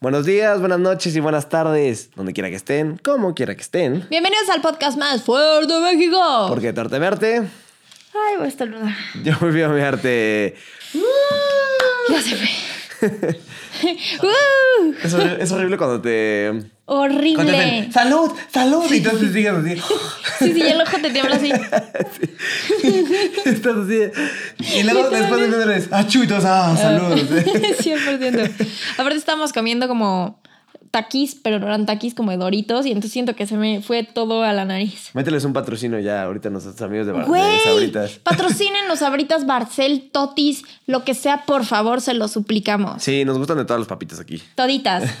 Buenos días, buenas noches y buenas tardes, donde quiera que estén, como quiera que estén. Bienvenidos al podcast más fuerte de México. Porque Torte Verte, Ay, voy a estornudar. yo volví a mirarte. Ya se fue. Uh, Es, horri- es horrible cuando te. cuando te horrible. ¡Salud! ¡Salud! Y entonces sigues así. Sí, sí, el ojo te tiembla así. Estás así. Y luego después de meses, ¡ah, chuitos! ¡ah, salud! 100%. Aparte estábamos comiendo como taquis, pero no eran taquis como de doritos. Y entonces siento que se me fue todo a la nariz. Mételes un patrocinio ya ahorita a nuestros amigos de, Bar- de Güey, Sabritas. patrocinen los Sabritas Barcel, Totis, lo que sea, por favor, se lo suplicamos. Sí, nos gustan de todas las papitas aquí. Toditas.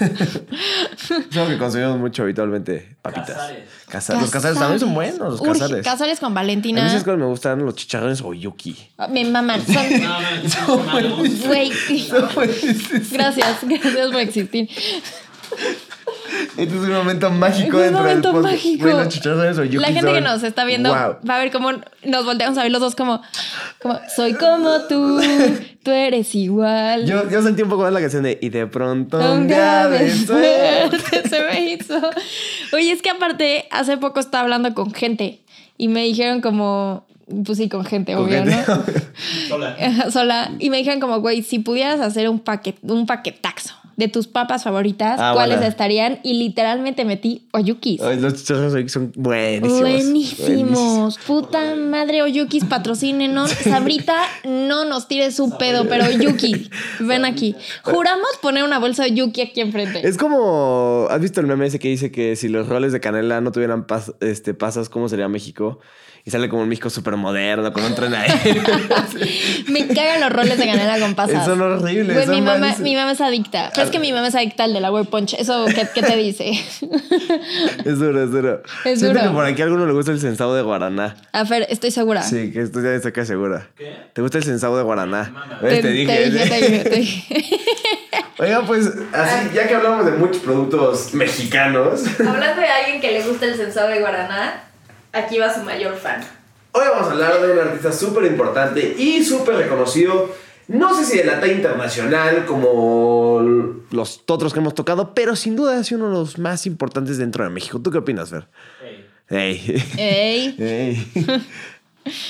Es algo que consumimos mucho habitualmente, papitas. Casares. Casa- Los casares también son buenos, los Urge- casares. Casares con A mí Valentina. ¿sabes cuál me gustan los chicharrones o yuki. Me maman. Son, No, no, güey. Gracias, gracias por existir. Este es un momento mágico Un dentro momento del podcast. mágico. Güey, los chicharrones o yuki La gente que nos está viendo Wow. va a ver cómo nos volteamos a ver los dos como, como soy como tú, tú eres igual. Yo, yo sentí un poco más la canción de Y de pronto un día de suerte. se me hizo. Oye, es que aparte, hace poco estaba hablando con gente y me dijeron como, pues sí, con gente, Con obvio, gente. ¿no? Sola. Sola. Y me dijeron como, güey, si pudieras hacer un, paquet, un paquetaxo de tus papas favoritas, Ah, ¿cuáles estarían? Y literalmente metí oyukis. Ay, los chicharrones o yuki son buenísimos. Buenísimos. Puta madre, Oyukis, patrocínenos. Sabrita, no nos tires su pedo, pero Oyuki, ven aquí. Juramos poner una bolsa de Yuki aquí enfrente. Es como, ¿has visto el meme ese que dice que si los roles de canela no tuvieran pas- este, pasas, ¿cómo sería México? Y sale como un México súper moderno, con un tren aéreo. Me cagan los roles de canela con pasas. Son horribles, Güey, son mi mamá, mi mamá es adicta. Pero es que mi mamá es adicta al de la Way Punch. ¿Eso qué, qué te dice? es duro, es duro. Es Siento duro. que por aquí a alguno le gusta el sensado de Guaraná. A ver, estoy segura. Sí, que esto ya está casi segura. ¿Qué? ¿Te gusta el sensado de Guaraná? ¿Ves? Te, dije. Te dije, te dije, te dije. Oigan, pues, así, ya que hablamos de muchos productos mexicanos, Hablando de alguien que le gusta el sensado de Guaraná, aquí va su mayor fan. hoy vamos a hablar de un artista súper importante y súper reconocido. No sé si de la talla internacional como los otros que hemos tocado, pero sin duda ha sido uno de los más importantes dentro de México. ¿Tú qué opinas, Fer? Ey. Ey. Ey.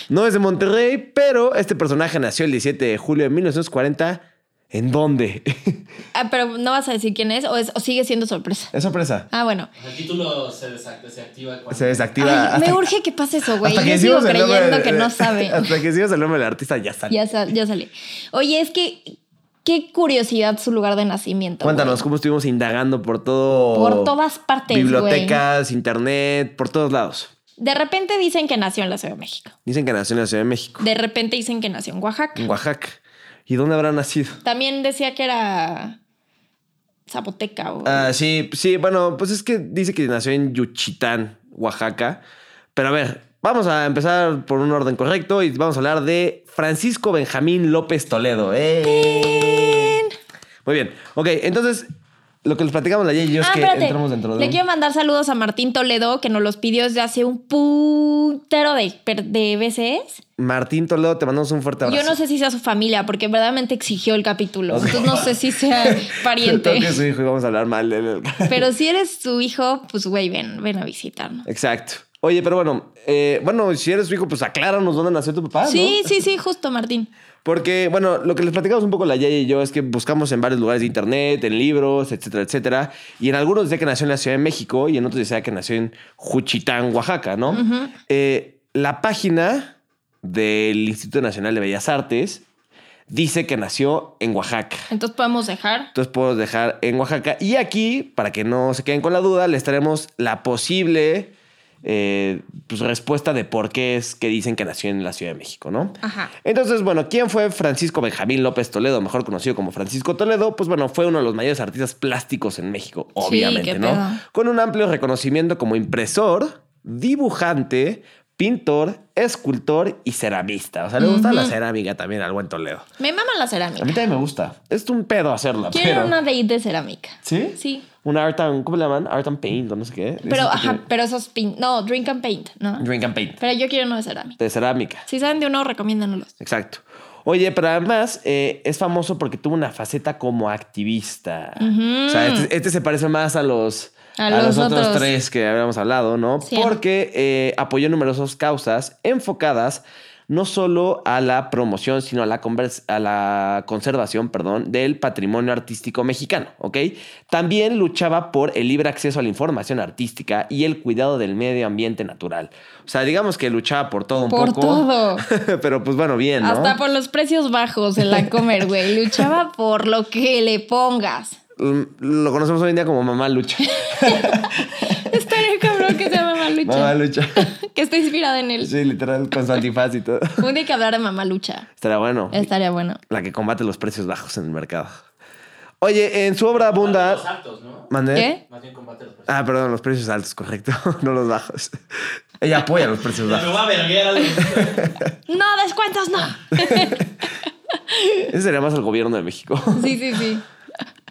No es de Monterrey, pero este personaje nació el 17 de julio de 1940. ¿En dónde? Ah, pero no vas a decir quién es o, es, o sigue siendo sorpresa. Es sorpresa. Ah, bueno. El título se desac- desactiva cuando... Se desactiva. Ay, me urge que pase eso, güey. hasta Yo sigo creyendo de- que no sabe. Hasta que decimos el nombre del artista, ya sale. Ya, sa- ya salí. Oye, es que qué curiosidad su lugar de nacimiento. Cuéntanos cómo estuvimos indagando por todo. Por todas partes, Bibliotecas, internet, por todos lados. De repente dicen que nació en la Ciudad de México. Dicen que nació en la Ciudad de México, De repente dicen que nació en Oaxaca. en Oaxaca. ¿Y dónde habrá nacido? También decía que era Zapoteca. O... Ah, sí, sí, bueno, pues es que dice que nació en Yuchitán, Oaxaca. Pero a ver, vamos a empezar por un orden correcto y vamos a hablar de Francisco Benjamín López Toledo. ¡Eh! Muy bien, ok, entonces lo que les platicamos ayer y yo es ah, que espérate. entramos dentro de Le quiero mandar saludos a Martín Toledo, que nos los pidió desde hace un putero de, de veces. Martín Toledo, te mandamos un fuerte abrazo. Yo no sé si sea su familia, porque verdaderamente exigió el capítulo. Entonces no sé si sea pariente. Creo que es su hijo y vamos a hablar mal de él. Pero si eres su hijo, pues güey, ven, ven a visitarnos. Exacto. Oye, pero bueno, eh, bueno, si eres su hijo, pues acláranos dónde nació tu papá, ¿no? Sí, sí, sí, justo, Martín. Porque, bueno, lo que les platicamos un poco la Yaya y yo es que buscamos en varios lugares de internet, en libros, etcétera, etcétera. Y en algunos decía que nació en la Ciudad de México y en otros decía que nació en Juchitán, Oaxaca, ¿no? Eh, la página del Instituto Nacional de Bellas Artes dice que nació en Oaxaca. Entonces podemos dejar. Entonces puedo dejar en Oaxaca. Y aquí, para que no se queden con la duda, les traemos la posible eh, pues, respuesta de por qué es que dicen que nació en la Ciudad de México, ¿no? Ajá. Entonces, bueno, ¿quién fue Francisco Benjamín López Toledo, mejor conocido como Francisco Toledo? Pues bueno, fue uno de los mayores artistas plásticos en México, obviamente, ¿no? pedo. Con un amplio reconocimiento como impresor, dibujante, pintor, escultor y ceramista. O sea, le gusta la cerámica también al buen Toledo. Me mama la A cerámica. mí también me gusta. Es un pedo hacerla, Quiero pero... una date de cerámica. ¿Sí? Sí. Un art and, ¿cómo le llaman? Art and paint o no sé qué. Pero, ajá, pero esos pin... No, drink and paint, ¿no? Drink and paint. Pero yo quiero uno de cerámica. De cerámica. Si saben de uno, recomiéndanos. Exacto. Oye, pero además eh, es famoso porque tuvo una faceta como activista. O sea, este, este se parece más a los, A los otros otros. tres que habíamos hablado, ¿no? Sí. Porque eh, apoyó numerosas causas enfocadas no solo a la promoción, sino a la, convers- a la conservación perdón, del patrimonio artístico mexicano, ¿ok? También luchaba por el libre acceso a la información artística y el cuidado del medio ambiente natural. O sea, digamos que luchaba por todo un Por poco. todo. Pero pues bueno, bien, ¿no? Hasta por los precios bajos en la comer, güey. Luchaba por lo que le pongas. Mm, Lo conocemos hoy en día como Mamá Lucha. Estaría cabrón que se Mamá Lucha. Que está inspirada en él. Sí, literal, con su antifaz y todo. Un día que hablar de Mamalucha. Estaría bueno. Estaría bueno. La que combate los precios bajos en el mercado. Oye, en su obra abunda. Los altos, ¿no? ¿Mandé? ¿Qué? Más bien combate los precios. Ah, perdón, los precios altos, correcto. no los bajos. Ella apoya los precios Me bajos. voy a verguer. No, descuentos no. Ese sería más el gobierno de México. Sí, sí, sí.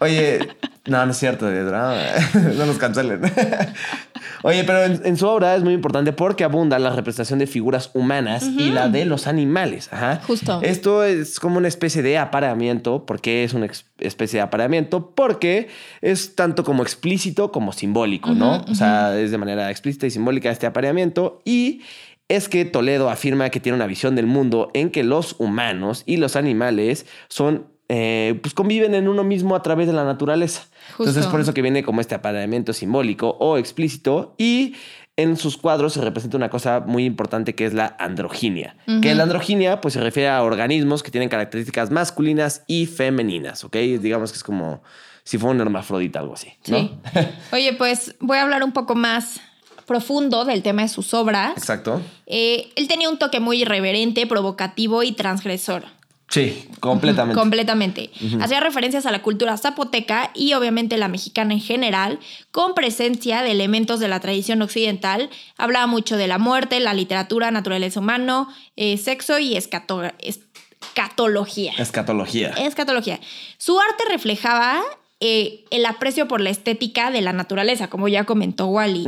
Oye, no, no es cierto, no, no nos cancelen. Oye, pero en, en su obra es muy importante porque abunda la representación de figuras humanas y la de los animales. Ajá. Justo. Esto es como una especie de apareamiento. ¿Por qué es una especie de apareamiento? Porque es tanto como explícito como simbólico, ¿no? O sea, es de manera explícita y simbólica este apareamiento. Y es que Toledo afirma que tiene una visión del mundo en que los humanos y los animales son, eh, pues conviven en uno mismo a través de la naturaleza. Justo. Entonces, por eso que viene como este apareamiento simbólico o explícito y en sus cuadros se representa una cosa muy importante que es la androginia. Que la androginia pues se refiere a organismos que tienen características masculinas y femeninas, ¿ok? Digamos que es como si fuera un hermafrodita, algo así, ¿no? Sí. Oye, pues voy a hablar un poco más profundo del tema de sus obras. Exacto. Eh, él tenía un toque muy irreverente, provocativo y transgresor. Sí, completamente. Completamente. Hacía referencias a la cultura zapoteca y obviamente la mexicana en general, con presencia de elementos de la tradición occidental. Hablaba mucho de la muerte, la literatura, naturaleza humano, eh, sexo y escato- escatología. Escatología. Escatología. Su arte reflejaba eh, el aprecio por la estética de la naturaleza, como ya comentó Wally.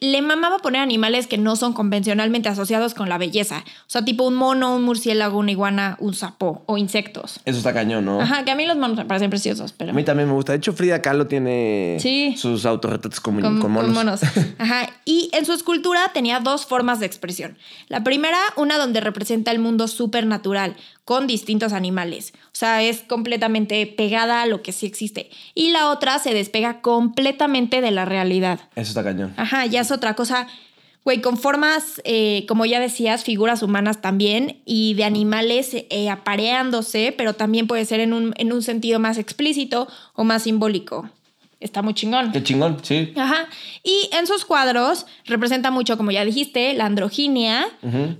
Le mamaba poner animales que no son convencionalmente asociados con la belleza. O sea, tipo un mono, un murciélago, una iguana, un sapo o insectos. Eso está cañón, ¿no? Ajá, que a mí los monos me parecen preciosos, pero... A mí también me gusta. De hecho, Frida Kahlo tiene Sí. sus autorretratos con, con, con con monos. Ajá. Y en su escultura tenía dos formas de expresión. La primera, una donde representa el mundo supernatural con distintos animales. O sea, es completamente pegada a lo que sí existe. Y la otra se despega completamente de la realidad. Eso está cañón. Ajá, ya es otra cosa. Güey, con formas, eh, como ya decías, figuras humanas también y de animales eh, apareándose, pero también puede ser en un, en un sentido más explícito o más simbólico. Está muy chingón. Qué chingón, sí. Ajá. Y en sus cuadros representa mucho, como ya dijiste, la androginia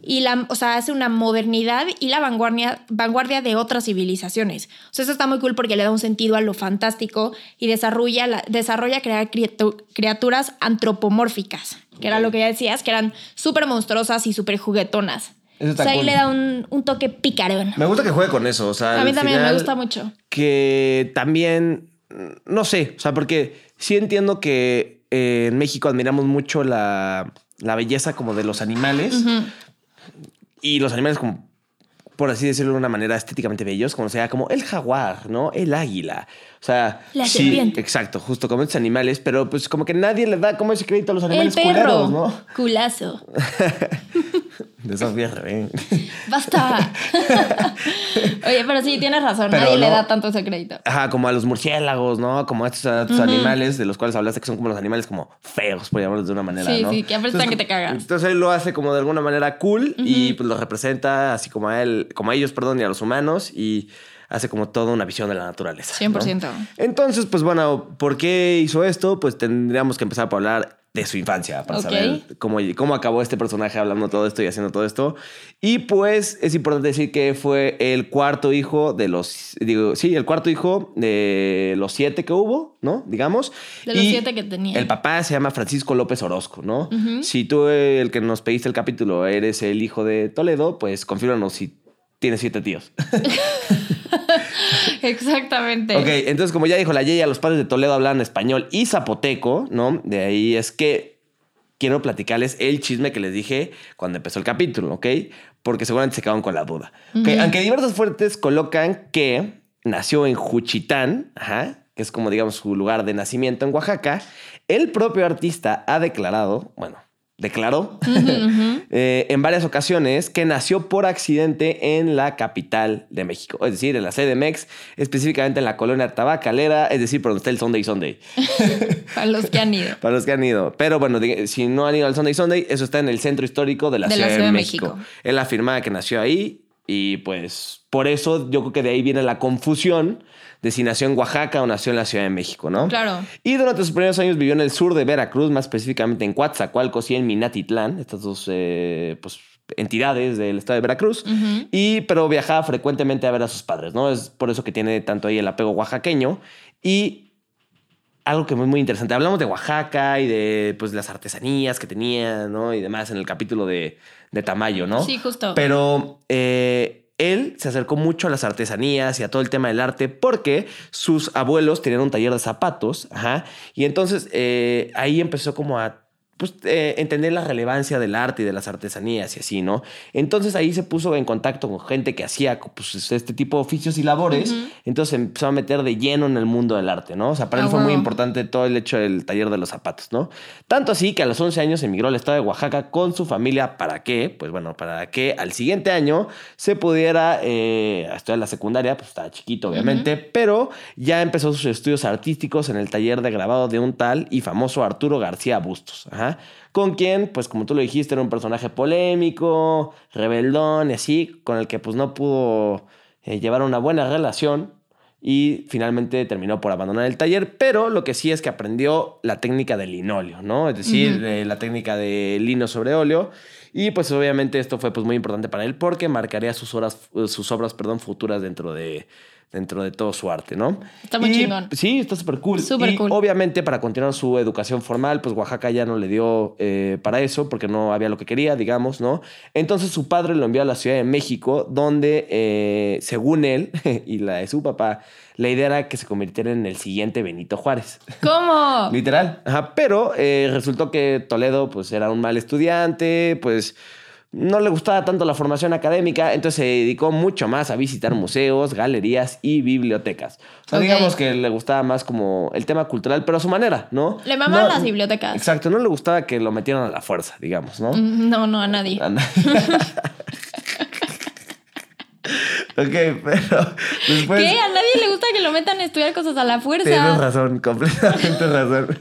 y la, o sea, hace una modernidad y la vanguardia, vanguardia de otras civilizaciones. O sea, eso está muy cool porque le da un sentido a lo fantástico y desarrolla, la- desarrolla crear criatu- criaturas antropomórficas, que era lo que ya decías, que eran súper monstruosas y súper juguetonas. Eso O sea, ahí cool. le da un, un toque picarón. Me gusta que juegue con eso. O sea, A mí también me gusta mucho. Que también, no sé, o sea, porque sí entiendo que eh, en México admiramos mucho la, la belleza como de los animales y los animales como, por así decirlo de una manera estéticamente bellos, como sea, como el jaguar, ¿no? El águila. O sea, La sí, serpiente. exacto, justo como estos animales, pero pues como que nadie le da como ese crédito a los El animales perro. culeros, ¿no? Culazo. De Sofía Reben. Basta. Oye, pero sí, tienes razón. Pero Nadie le da tanto ese crédito. Ajá, como a los murciélagos, ¿no? Como a estos, a estos animales de los cuales hablaste que son como los animales como feos, por llamarlos de una manera, Sí, ¿no? sí, que apestan que te cagas. Entonces él lo hace como de alguna manera cool y pues lo representa así como a él, como a ellos, perdón, y a los humanos y hace como toda una visión de la naturaleza. ¿no? 100%. Entonces, pues bueno, ¿por qué hizo esto? Pues tendríamos que empezar por hablar de su infancia para Ok. saber cómo, cómo acabó este personaje hablando todo esto y haciendo todo esto. Y pues es importante decir que fue el cuarto hijo de los, digo, sí, el cuarto hijo de los siete que hubo, ¿no? Digamos. De los Y siete que tenía. El papá se llama Francisco López Orozco, ¿no? Si tú, el que nos pediste el capítulo, eres el hijo de Toledo, pues confírmanos si tienes siete tíos. Exactamente. Ok, entonces como ya dijo la Yeya, los padres de Toledo hablan español y zapoteco, ¿no? De ahí es que quiero platicarles el chisme que les dije cuando empezó el capítulo, ¿ok? Porque seguramente se quedaron con la duda. Aunque diversas fuentes colocan que nació en Juchitán, ajá, que es como digamos su lugar de nacimiento en Oaxaca, el propio artista ha declarado, bueno, declaró eh, en varias ocasiones que nació por accidente en la capital de México, es decir, en la CDMX, específicamente en la colonia Tabacalera, es decir, por donde está el Sunday Sunday. Para los que han ido. Para los que han ido. Pero bueno, si no han ido al Sunday Sunday, eso está en el centro histórico de la, Ciudad, de México. Él afirmaba que nació ahí y pues por eso yo creo que de ahí viene la confusión de si nació en Oaxaca o nació en la Ciudad de México, ¿no? Claro. Y durante sus primeros años vivió en el sur de Veracruz, más específicamente en Coatzacoalcos y en Minatitlán, estas dos eh, pues, entidades del estado de Veracruz. y, pero viajaba frecuentemente a ver a sus padres, ¿no? Es por eso que tiene tanto ahí el apego oaxaqueño. Y algo que es muy interesante, hablamos de Oaxaca y de pues, las artesanías que tenía, ¿no? Y demás en el capítulo de, de Tamayo, ¿no? Sí, justo. Pero eh, él se acercó mucho a las artesanías y a todo el tema del arte porque sus abuelos tenían un taller de zapatos, ajá, y entonces eh, ahí empezó como a pues, eh, entender la relevancia del arte y de las artesanías y así, ¿no? Entonces ahí se puso en contacto con gente que hacía pues, este tipo de oficios y labores, entonces se empezó a meter de lleno en el mundo del arte, ¿no? O sea, para él Ah, fue muy importante todo el hecho del taller de los zapatos, ¿no? Tanto así que a los 11 años emigró al estado de Oaxaca con su familia, ¿para qué? Pues bueno, para que al siguiente año se pudiera eh, estudiar la secundaria, pues estaba chiquito obviamente, pero ya empezó sus estudios artísticos en el taller de grabado de un tal y famoso Arturo García Bustos, ajá, con quien, pues como tú lo dijiste, era un personaje polémico, rebeldón y así, con el que pues no pudo eh, llevar una buena relación y finalmente terminó por abandonar el taller, pero lo que sí es que aprendió la técnica del linóleo, ¿no? Es decir, eh, la técnica de lino sobre óleo. Y pues obviamente esto fue pues muy importante para él porque marcaría sus, horas, sus obras perdón, futuras dentro de, dentro de todo su arte, ¿no? Está muy Y, chingón. Sí, está súper cool. Súper cool. Obviamente para continuar su educación formal, pues Oaxaca ya no le dio eh, para eso porque no había lo que quería, digamos, ¿no? Entonces su padre lo envió a la Ciudad de México donde, eh, según él y la de su papá, la idea era que se convirtiera en el siguiente Benito Juárez. ¿Cómo? Literal. Ajá, pero eh, resultó que Toledo pues era un mal estudiante, pues no le gustaba tanto la formación académica, entonces se dedicó mucho más a visitar museos, galerías y bibliotecas. O sea, digamos que le gustaba más como el tema cultural, pero a su manera, ¿no? Le mamaban No- las bibliotecas. Exacto, no le gustaba que lo metieran a la fuerza, digamos, ¿no? Mm, No, no, a nadie. Anda. ok, pero después... ¿Qué? A nadie le gusta que lo metan a estudiar cosas a la Tienes fuerza. razón, completamente razón.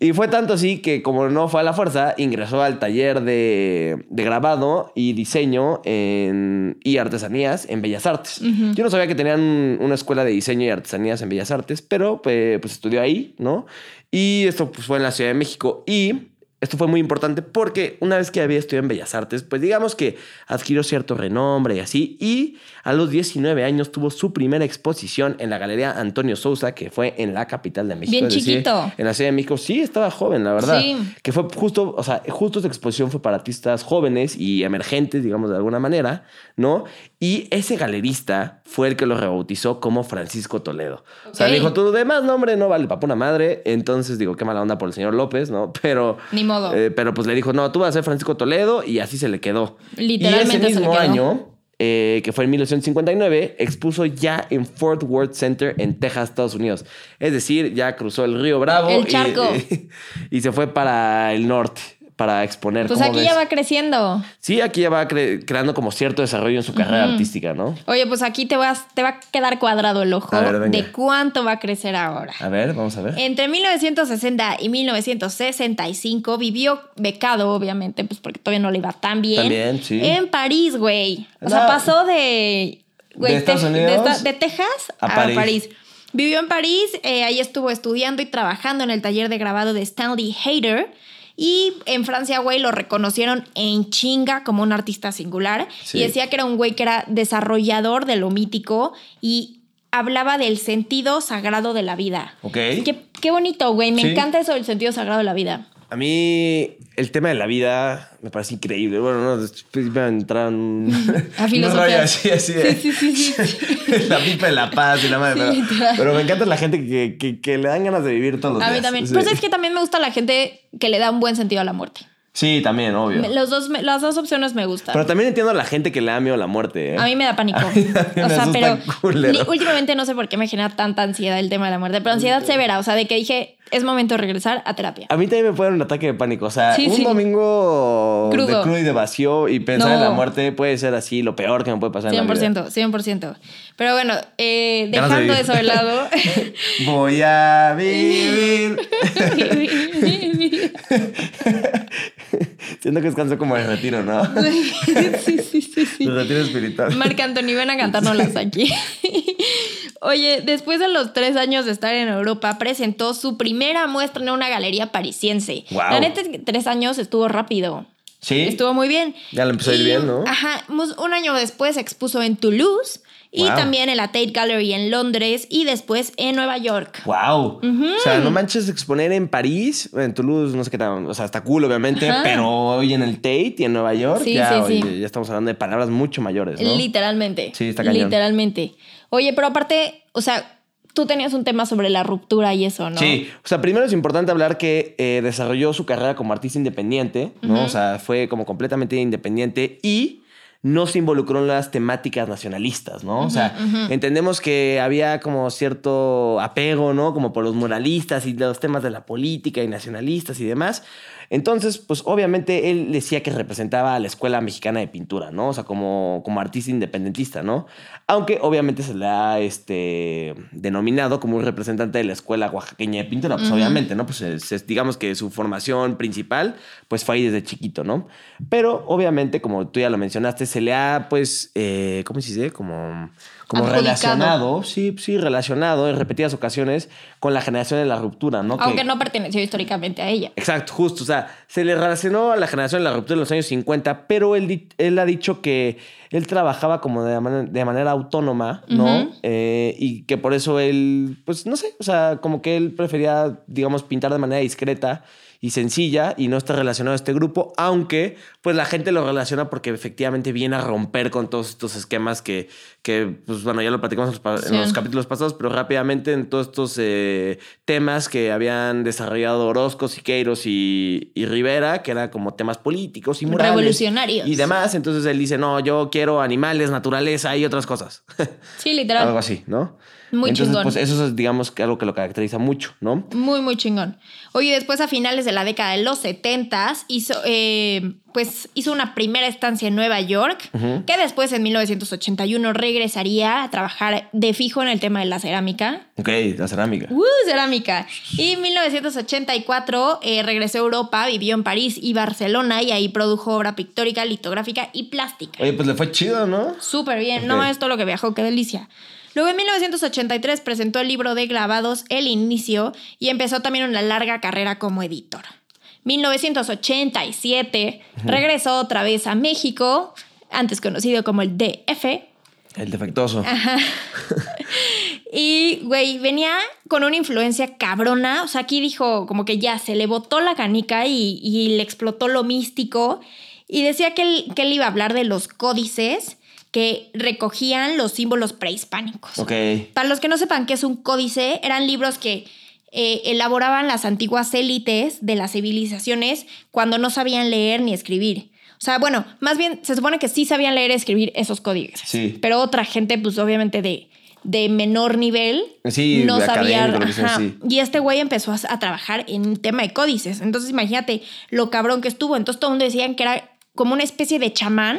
Y fue tanto así que como no fue a la fuerza, ingresó al taller de, de grabado y diseño en- y artesanías en Bellas Artes. Yo no sabía que tenían una escuela de diseño y artesanías en Bellas Artes, pero pues, pues estudió ahí, ¿no? Y esto pues, fue en la Ciudad de México. Y esto fue muy importante porque una vez que había estudiado en Bellas Artes, pues digamos que adquirió cierto renombre y así. Y a los 19 años tuvo su primera exposición en la Galería Antonio Sousa, que fue en la capital de México. Bien decir, chiquito. en la Ciudad de México. Sí, estaba joven, la verdad. Sí. Que fue justo, o sea, justo esta exposición fue para artistas jóvenes y emergentes, digamos de alguna manera, ¿no? Y ese galerista fue el que lo rebautizó como Francisco Toledo. O sea, le dijo, tu demás nombre no vale para una madre. Entonces, digo, qué mala onda por el señor López, ¿no? Pero... Ni modo. eh, pero pues le dijo, no, tú vas a ser Francisco Toledo y así se le quedó. Literalmente Y se ese le mismo quedó. año, eh, que fue en 1959, expuso ya en Fort Worth Center en Texas, Estados Unidos. Es decir, ya cruzó el río Bravo. El y- charco. Y, se fue para el norte para exponer. Pues ¿cómo aquí ves? ya va creciendo. Sí, aquí ya va cre- creando como cierto desarrollo en su carrera artística, ¿no? Oye, pues aquí te, vas, te va a quedar cuadrado el ojo ver, de cuánto va a crecer ahora. A ver, vamos a ver. Entre 1960 y 1965 vivió becado, obviamente, pues porque todavía no le iba tan bien. También, sí. En París, güey. O sea, pasó de. güey, ¿De Estados Unidos? esta- de Texas a a, París. París. Vivió en París, eh, ahí estuvo estudiando y trabajando en el taller de grabado de Stanley Hayter. Y en Francia, güey, lo reconocieron en chinga como un artista singular. Sí. Y decía que era un güey que era desarrollador de lo mítico y hablaba del sentido sagrado de la vida. Ok. Qué, qué bonito, güey. Me Sí. encanta eso del sentido sagrado de la vida. A mí el tema de la vida me parece increíble. Bueno, no, después me entraron A filosofía. así, así de, Sí, sí, sí, sí. la pipa de la paz y la madre. Sí, pero, pero me encanta la gente que, que, que le dan ganas de vivir todos los A días. mí también. Pues es que también me gusta la gente que le da un buen sentido a la muerte. Sí, también, obvio. Los dos, las dos opciones me gustan. Pero también entiendo a la gente que le da miedo a la muerte. ¿eh? A mí me da pánico. A mí o sea, pero ni- últimamente no sé por qué me genera tanta ansiedad el tema de la muerte, pero ansiedad severa, o sea, de que dije, es momento de regresar a terapia. A mí también me puede dar un ataque de pánico. O sea, Sí, un sí. domingo de Crudo. crudo y de vacío y pensar No. en la muerte puede ser así lo peor que me puede pasar en la vida. 100%, 100%. Pero bueno, eh, de dejando vivir. eso de lado. Voy a vivir. Siento que es canción como de retiro, ¿no? sí, sí, sí, sí. De retiro espiritual. Marc Anthony, ven a cantárnoslas aquí. Oye, después de los tres años de estar en Europa, presentó su primera muestra en una galería parisiense. Guau. La neta es que tres años estuvo rápido. Sí. Estuvo muy bien. Ya le empezó a ir bien, ¿no? Ajá. mus- Un año después expuso en Toulouse y Wow. también en la Tate Gallery en Londres y después en Nueva York. Wow. O sea, no manches exponer en París, en Toulouse, no sé qué tal. O sea, está cool, obviamente, Ajá. pero hoy en el Tate y en Nueva York, Sí, ya, sí, sí. oye, ya estamos hablando de palabras mucho mayores, ¿no? Literalmente. Sí, está cañón. Literalmente. Oye, pero aparte, o sea, tú tenías un tema sobre la ruptura y eso, ¿no? Sí, o sea, primero es importante hablar que eh, desarrolló su carrera como artista independiente, ¿no? O sea, fue como completamente independiente y no se involucró en las temáticas nacionalistas, ¿no? o sea, entendemos que había como cierto apego, ¿no? Como por los moralistas y los temas de la política y nacionalistas y demás. Entonces, pues obviamente él decía que representaba a la Escuela Mexicana de Pintura, ¿no? O sea, como, como artista independentista, ¿no? Aunque obviamente se le ha este, denominado como un representante de la Escuela Oaxaqueña de Pintura, pues obviamente, ¿no? Pues es- es- digamos que su formación principal, pues fue ahí desde chiquito, ¿no? Pero obviamente, como tú ya lo mencionaste, se le ha, pues, eh, ¿cómo se dice? Como, como Adjudicado. relacionado, sí, sí, relacionado en repetidas ocasiones con la generación de la ruptura, ¿no? Que- Aunque no perteneció históricamente a ella. Exacto, justo. O sea, se le relacionó a la generación de la ruptura en los años 50, pero él, él ha dicho que él trabajaba como de, man- de manera autónoma, ¿no? Eh, y que por eso él, pues no sé, o sea, como que él prefería, digamos, pintar de manera discreta y sencilla y no está relacionado a este grupo, aunque pues la gente lo relaciona porque efectivamente viene a romper con todos estos esquemas que, que pues bueno, ya lo platicamos en los, en capítulos pasados, pero rápidamente en todos estos eh, temas que habían desarrollado Orozco, Siqueiros y, y Rivera, que eran como temas políticos y morales. Revolucionarios. Y demás, entonces él dice, no, yo quiero animales, naturaleza y otras cosas. Sí, literal. Algo así, ¿no? Muy entonces, chingón. pues eso es, digamos, que algo que lo caracteriza mucho, ¿no? Muy, muy chingón. Oye, después a finales de la década de los 70 hizo, eh, pues, hizo una primera estancia en Nueva York, que después en 1981 regresaría a trabajar de fijo en el tema de la cerámica. Ok, la cerámica. ¡Uh, cerámica! Y en 1984 eh, regresó a Europa, vivió en París y Barcelona y ahí produjo obra pictórica, litográfica y plástica. Oye, pues le fue chido, ¿no? Súper bien, no es todo lo que viajó, qué delicia. Luego en 1983 presentó el libro de grabados El Inicio y empezó también una larga carrera como editor. 1987 regresó otra vez a México, antes conocido como el DF, El defectuoso. Ah. y, güey, venía con una influencia cabrona. O sea, aquí dijo como que ya se le botó la canica y, y le explotó lo místico. Y decía que él, que él iba a hablar de los códices que recogían los símbolos prehispánicos. Ok. Para los que no sepan qué es un códice, eran libros que eh, elaboraban las antiguas élites de las civilizaciones cuando no sabían leer ni escribir. O sea, bueno, más bien se supone que sí sabían leer y escribir esos códices. Sí. Pero otra gente, pues obviamente de, de menor nivel, Sí, no sabía. ajá. sí. Y este güey empezó a, a trabajar en un tema de códices. Entonces, imagínate lo cabrón que estuvo. Entonces, todo el mundo decían que era como una especie de chamán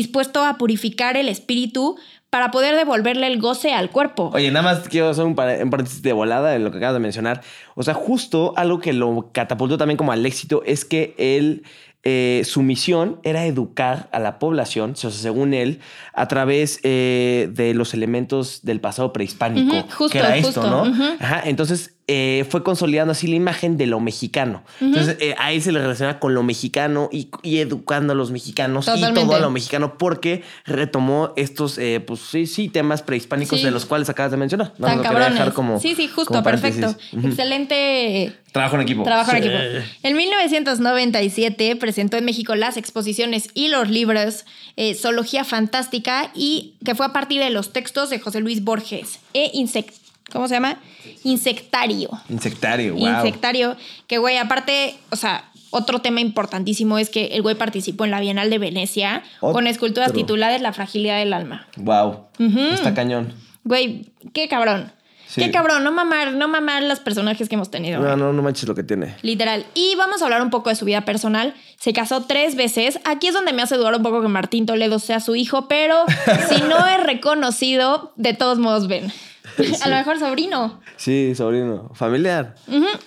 dispuesto a purificar el espíritu para poder devolverle el goce al cuerpo. Oye, nada más quiero hacer un, par- un paréntesis de volada de lo que acabas de mencionar. O sea, justo algo que lo catapultó también como al éxito es que él, eh, su misión era educar a la población, o sea, según él, a través eh, de los elementos del pasado prehispánico. Ujú, justo, que era esto, justo, ¿no? ujú. Ajá, entonces eh, fue consolidando así la imagen de lo mexicano. Entonces eh, ahí se le relaciona con lo mexicano y, y educando a los mexicanos y todo a lo mexicano porque retomó estos, eh, pues sí, sí, temas prehispánicos Sí. de los cuales acabas de mencionar. Nada Tan cabrones. dejar como- sí, sí, justo, perfecto. Excelente Trabajo en equipo. trabajo en Sí. equipo. En 1997 presentó en México las exposiciones y los libros eh, Zoología Fantástica y que fue a partir de los textos de José Luis Borges e Insect ¿Cómo se llama? Insectario. Insectario, wow. Insectario. Que, güey, aparte, o sea, otro tema importantísimo es que el güey participó en la Bienal de Venecia con esculturas tituladas La fragilidad del alma. Wow. Está cañón. Güey, qué cabrón. Sí. Qué cabrón, no mamar, no mamar los personajes que hemos tenido. No, no, no manches lo que tiene. Literal. Y vamos a hablar un poco de su vida personal. Se casó tres veces. Aquí es donde me hace dudar un poco que Martín Toledo sea su hijo, pero si no es reconocido, de todos modos ven. A lo mejor sobrino. Sí, sobrino. Familiar.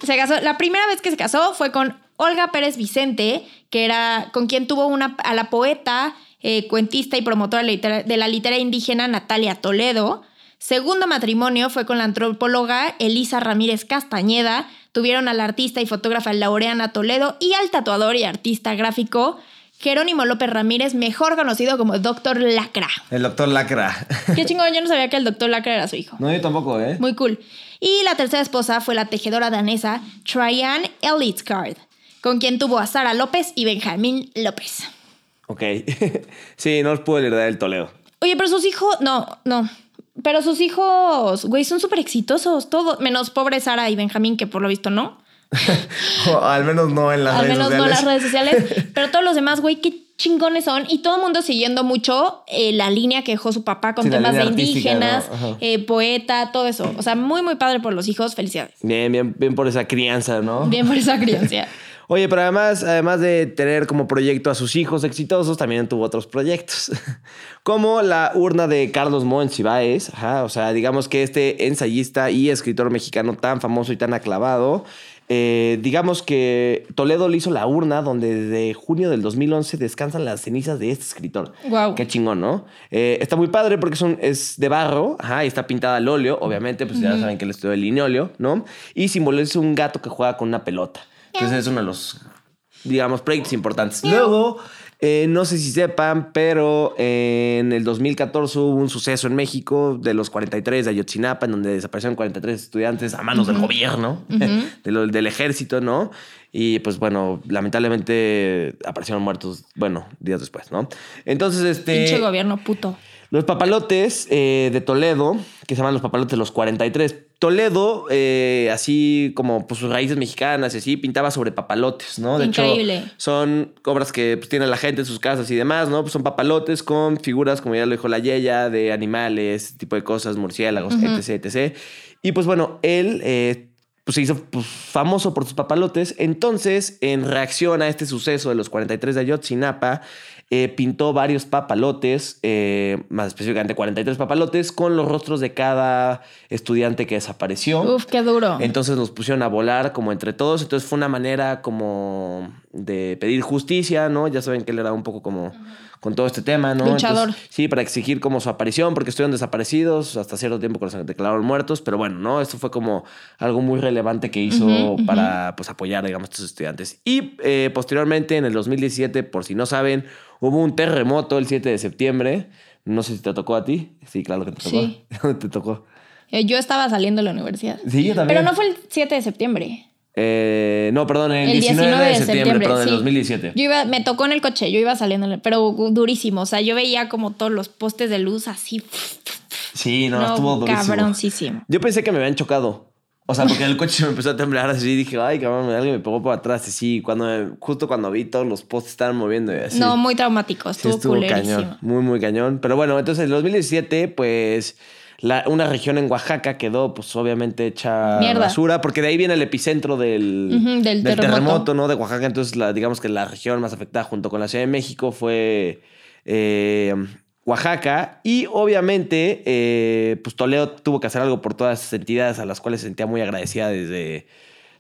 Se casó. La primera vez que se casó fue con Olga Pérez Vicente, que era con quien tuvo una, a la poeta, eh, cuentista y promotora de la la literatura indígena Natalia Toledo. Segundo matrimonio fue con la antropóloga Elisa Ramírez Castañeda. Tuvieron al artista y fotógrafa Laureana Toledo y al tatuador y artista gráfico Jerónimo López Ramírez, mejor conocido como Doctor Lacra. El doctor Lacra. Qué chingón, yo no sabía que el Doctor Lacra era su hijo. no, yo tampoco, ¿eh? Muy cool. Y la tercera esposa fue la tejedora danesa Traian Elitskard, con quien tuvo a Sara López y Benjamín López. Ok. sí, no os puedo heredar el Toledo. Oye, pero sus hijos, no, no. Pero sus hijos, güey, son súper exitosos, todos, menos pobre Sara y Benjamín, que por lo visto no. O al menos no en las Al redes menos sociales. no en las redes sociales. pero todos los demás, güey, qué chingones son. Y todo el mundo siguiendo mucho eh, la línea que dejó su papá con Sí, temas de indígenas, eh, poeta, todo eso. O sea, muy, muy padre por los hijos. Felicidades. Bien, bien, bien por esa crianza, ¿no? Bien por esa crianza. Oye, pero además, además de tener como proyecto a sus hijos exitosos, también tuvo otros proyectos. Como la urna de Carlos Monsiváis. Ajá, o sea, digamos que este ensayista y escritor mexicano tan famoso y tan aclavado. Eh, digamos que Toledo le hizo la urna donde desde junio del 2011 descansan las cenizas de este escritor. Guau. Qué chingón, ¿no? Eh, está muy padre porque es, un- es de barro, ajá, y está pintada al óleo, obviamente, pues ya saben que el estudio del linóleo, ¿no? Y simboliza un gato que juega con una pelota. Entonces es uno de los, digamos, proyectos importantes. Luego, eh, no sé si sepan, pero en el 2014 hubo un suceso en México de los 43 de Ayotzinapa, en donde desaparecieron 43 estudiantes a manos del gobierno, de lo- del ejército, ¿no? Y pues bueno, lamentablemente aparecieron muertos, bueno, días después, ¿no? Entonces, este... Pinche gobierno puto. Los papalotes eh, de Toledo, que se llaman los papalotes de los 43. Toledo, eh, así como pues, sus raíces mexicanas y así, pintaba sobre papalotes, ¿no? De Increíble. hecho, son obras que pues, tiene la gente en sus casas y demás, ¿no? Pues son papalotes con figuras, como ya lo dijo la Yeya, de animales, ese tipo de cosas, murciélagos, etc, etc. Y pues bueno, él eh, pues, se hizo pues, famoso por sus papalotes. Entonces, en reacción a este suceso de los 43 de Ayotzinapa, eh, pintó varios papalotes, eh, más específicamente 43 papalotes, con los rostros de cada estudiante que desapareció. Uf, qué duro. Entonces nos pusieron a volar como entre todos. Entonces fue una manera como de pedir justicia, ¿no? Ya saben que él era un poco como con todo este tema, ¿no? Luchador. Entonces, sí, para exigir como su aparición, porque estuvieron desaparecidos hasta cierto tiempo cuando se declararon muertos. Pero bueno, ¿no? Esto fue como algo muy relevante que hizo para pues, apoyar, digamos, a estos estudiantes. Y eh, posteriormente, en el 2017, por si no saben, hubo un terremoto el 7 de septiembre. No sé si te tocó a ti. Sí, claro que te tocó. Sí. ¿Dónde te tocó? Eh, Yo estaba saliendo de la universidad. Sí, yo también. Pero no fue el 7 de septiembre. Eh, no, perdón, el, El 19, de septiembre, perdón, sí. del 2017. Yo iba, me tocó en el coche, yo iba saliendo, pero durísimo. O sea, yo veía como todos los postes de luz así. Sí, no, No, estuvo durísimo. cabroncísimo. Yo pensé que me habían chocado. O sea, porque el coche me empezó a temblar así. Dije, ay, cabrón, alguien me pegó por atrás. Y sí, cuando, justo cuando vi todos los postes estaban moviendo. Y así. No, muy traumático, Sí, estuvo, estuvo culerísimo. cañón. Muy, muy cañón. Pero bueno, entonces en el 2017, pues. La- una región en Oaxaca quedó, pues obviamente hecha Mierda. basura, porque de ahí viene el epicentro del, terremoto. terremoto, ¿no? De Oaxaca. Entonces, la, digamos que la región más afectada junto con la Ciudad de México fue eh, Oaxaca. Y obviamente, eh, pues Toledo tuvo que hacer algo por todas esas entidades a las cuales se sentía muy agradecida desde,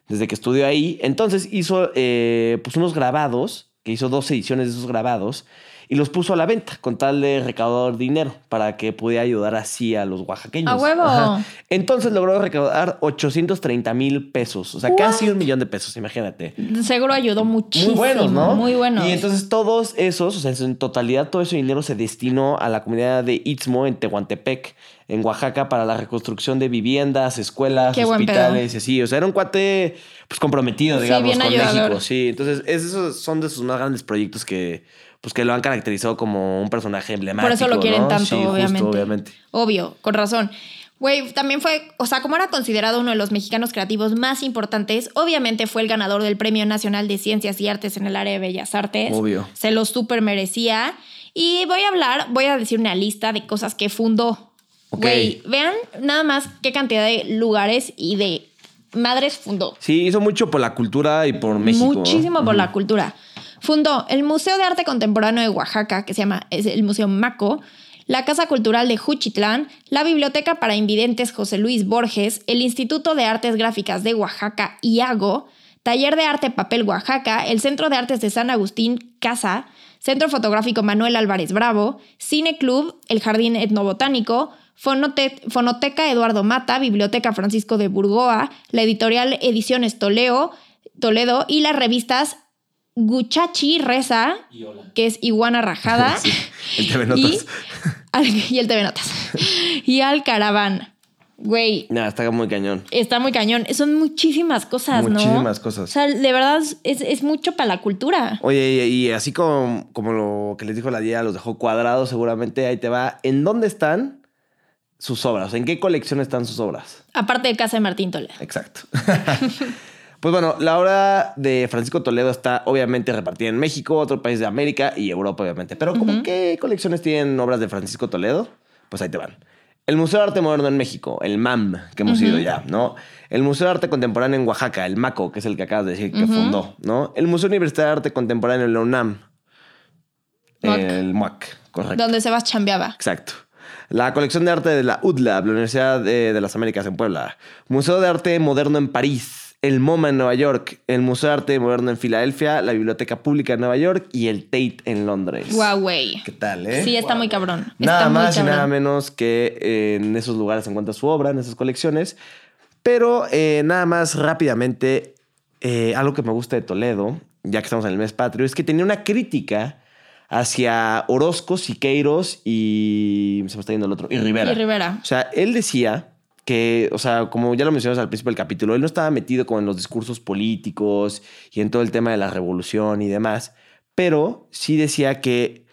desde que estudió ahí. Entonces hizo eh, pues unos grabados, que hizo dos ediciones de esos grabados. Y los puso a la venta con tal de recaudar dinero para que pudiera ayudar así a los oaxaqueños. ¡A huevo! Entonces logró recaudar 830 mil pesos, o sea, casi un millón de pesos, imagínate. Seguro ayudó muchísimo. Muy buenos, ¿no? Muy buenos. Y entonces todos esos, o sea, en totalidad todo ese dinero se destinó a la comunidad de Istmo en Tehuantepec, en Oaxaca, para la reconstrucción de viviendas, escuelas, Qué hospitales y así. O sea, era un cuate pues comprometido, digamos, con ayudador. México. Sí, entonces esos son de sus más grandes proyectos que pues que lo han caracterizado como un personaje emblemático. Por eso lo quieren ¿no? tanto, Sí, justo, obviamente. Obvio, con razón. Güey, también fue, o sea, como era considerado uno de los mexicanos creativos más importantes, obviamente fue el ganador del Premio Nacional de Ciencias y Artes en el área de Bellas Artes. Obvio. Se lo súper merecía. Y voy a hablar, voy a decir una lista de cosas que fundó. Güey, vean nada más qué cantidad de lugares y de madres fundó. Sí, hizo mucho por la cultura y por México. ¿no? Muchísimo por la cultura. Fundó el Museo de Arte Contemporáneo de Oaxaca, que se llama el Museo Maco, la Casa Cultural de Juchitlán, la Biblioteca para Invidentes José Luis Borges, el Instituto de Artes Gráficas de Oaxaca, IAGO, Taller de Arte Papel Oaxaca, el Centro de Artes de San Agustín, Casa, Centro Fotográfico Manuel Álvarez Bravo, Cine Club, el Jardín Etnobotánico, Fonote- Fonoteca Eduardo Mata, Biblioteca Francisco de Burgoa, la editorial Ediciones Toledo y las revistas Guchachi Reza, Y que es Iguana Rajada, Sí, el TV y, Notas. al- y el TV Notas, y al Caraván. Güey, Nah, está muy cañón. está muy cañón. Son muchísimas cosas, ¿no? Muchísimas cosas. O sea, de verdad es, es mucho para la cultura. Oye, y, y así como, como lo que les dijo la Día, los dejó cuadrados, seguramente ahí te va. ¿En dónde están sus obras? ¿En qué colección están sus obras? Aparte de Casa de Martín Toledo. Exacto. pues bueno, la obra de Francisco Toledo está obviamente repartida en México, otro país de América y Europa, obviamente. Pero ¿cómo qué colecciones tienen obras de Francisco Toledo? Pues ahí te van. El Museo de Arte Moderno en México, el MAM, que hemos ido ya, ¿no? El Museo de Arte Contemporáneo en Oaxaca, el MACO, que es el que acabas de decir que fundó, ¿no? El Museo Universitario de Arte Contemporáneo en la UNAM. MUAC. El MUAC, correcto. Donde Sebas chambeaba. Exacto. La colección de arte de la UDLAB, la Universidad de, de las Américas en Puebla. Museo de Arte Moderno en París. El MoMA en Nueva York. El Museo de Arte Moderno en Filadelfia. La Biblioteca Pública en Nueva York. Y el Tate en Londres. Guau, güey. ¿Qué tal, eh? Sí, está muy cabrón. Nada Está muy más y nada menos que eh, en esos lugares se encuentra su obra, en esas colecciones. Pero eh, nada más rápidamente, eh, algo que me gusta de Toledo, ya que estamos en el mes patrio, es que tenía una crítica hacia Orozco, Siqueiros y... Se me está yendo el otro. Y Rivera. Y Rivera. O sea, él decía que, o sea, como ya lo mencionamos al principio del capítulo, él no estaba metido como en los discursos políticos y en todo el tema de la revolución y demás, pero sí decía que,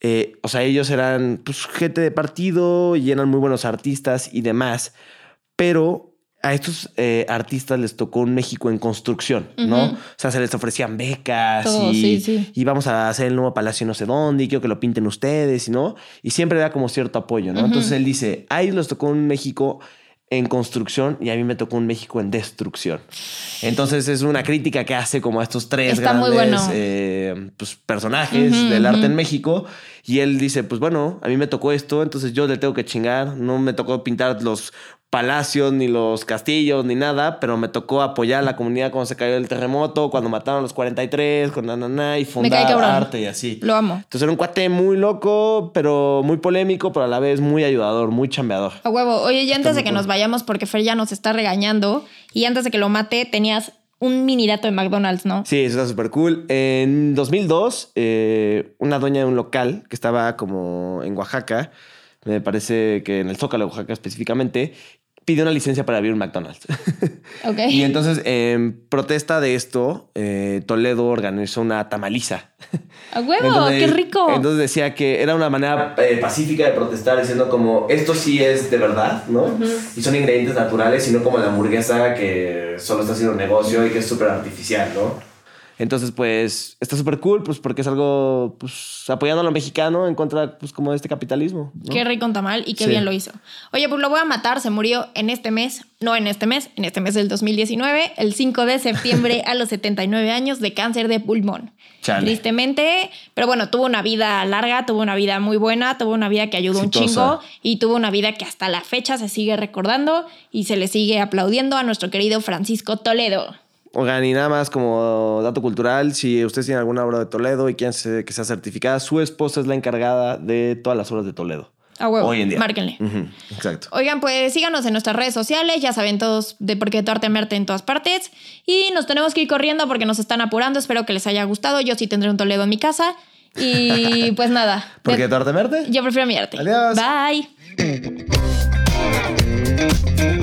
eh, o sea, ellos eran pues, gente de partido y eran muy buenos artistas y demás, pero a estos eh, artistas les tocó un México en construcción, ¿no? O sea, se les ofrecían becas Todo, y, sí, sí. y vamos a hacer el nuevo palacio no sé dónde y quiero que lo pinten ustedes, ¿no? Y siempre da como cierto apoyo, ¿no? Entonces él dice, a ellos les tocó un México en construcción y a mí me tocó un México en destrucción. Entonces es una crítica que hace como a estos tres Está grandes bueno. eh, pues, personajes del arte en México y él dice, pues bueno, a mí me tocó esto, entonces yo le tengo que chingar, no me tocó pintar los palacios, ni los castillos, ni nada, pero me tocó apoyar a la comunidad cuando se cayó el terremoto, cuando mataron a los 43, con nananá, y fundar arte y así. Lo amo. Entonces era un cuate muy loco, pero muy polémico, pero a la vez muy ayudador, muy chambeador. A huevo. Oye, ya antes de que cool. nos vayamos, porque Fer ya nos está regañando, y antes de que lo mate, tenías un mini dato de McDonald's, ¿no? Sí, eso está súper cool. En 2002, eh, una dueña de un local que estaba como en Oaxaca, me parece que en el Zócalo de Oaxaca específicamente, pidió una licencia para abrir un McDonald's. Y entonces, en protesta de esto, eh, Toledo organizó una tamaliza. A huevo, Entonces- qué rico. Entonces decía que era una manera eh, pacífica de protestar, diciendo como esto sí es de verdad, ¿no? Y son ingredientes naturales, y no como la hamburguesa que solo está haciendo negocio y que es súper artificial, ¿no? Entonces, pues, está súper cool, pues, porque es algo, pues, apoyando a lo mexicano en contra, pues, como de este capitalismo. ¿no? Qué rico un tamal y qué Sí. bien lo hizo. Oye, pues lo voy a matar. Se murió en este mes, no en este mes, en este mes del 2019, el 5 de septiembre a los 79 años de cáncer de pulmón. Chale. Tristemente, pero bueno, tuvo una vida larga, tuvo una vida muy buena, tuvo una vida que ayudó un Exitosa. chingo y tuvo una vida que hasta la fecha se sigue recordando y se le sigue aplaudiendo a nuestro querido Francisco Toledo. Oigan, y nada más como dato cultural, si ustedes tienen alguna obra de Toledo y quieren que sea certificada, su esposa es la encargada de todas las obras de Toledo. A huevo. Hoy en día. Márquenle. Exacto. Oigan, pues síganos en nuestras redes sociales, ya saben todos de por qué tu arte me arte en todas partes. Y nos tenemos que ir corriendo porque nos están apurando. Espero que les haya gustado. Yo sí tendré un Toledo en mi casa. Y pues nada. ¿Por qué tu arte me arte? Yo prefiero mi arte. Adiós. Bye.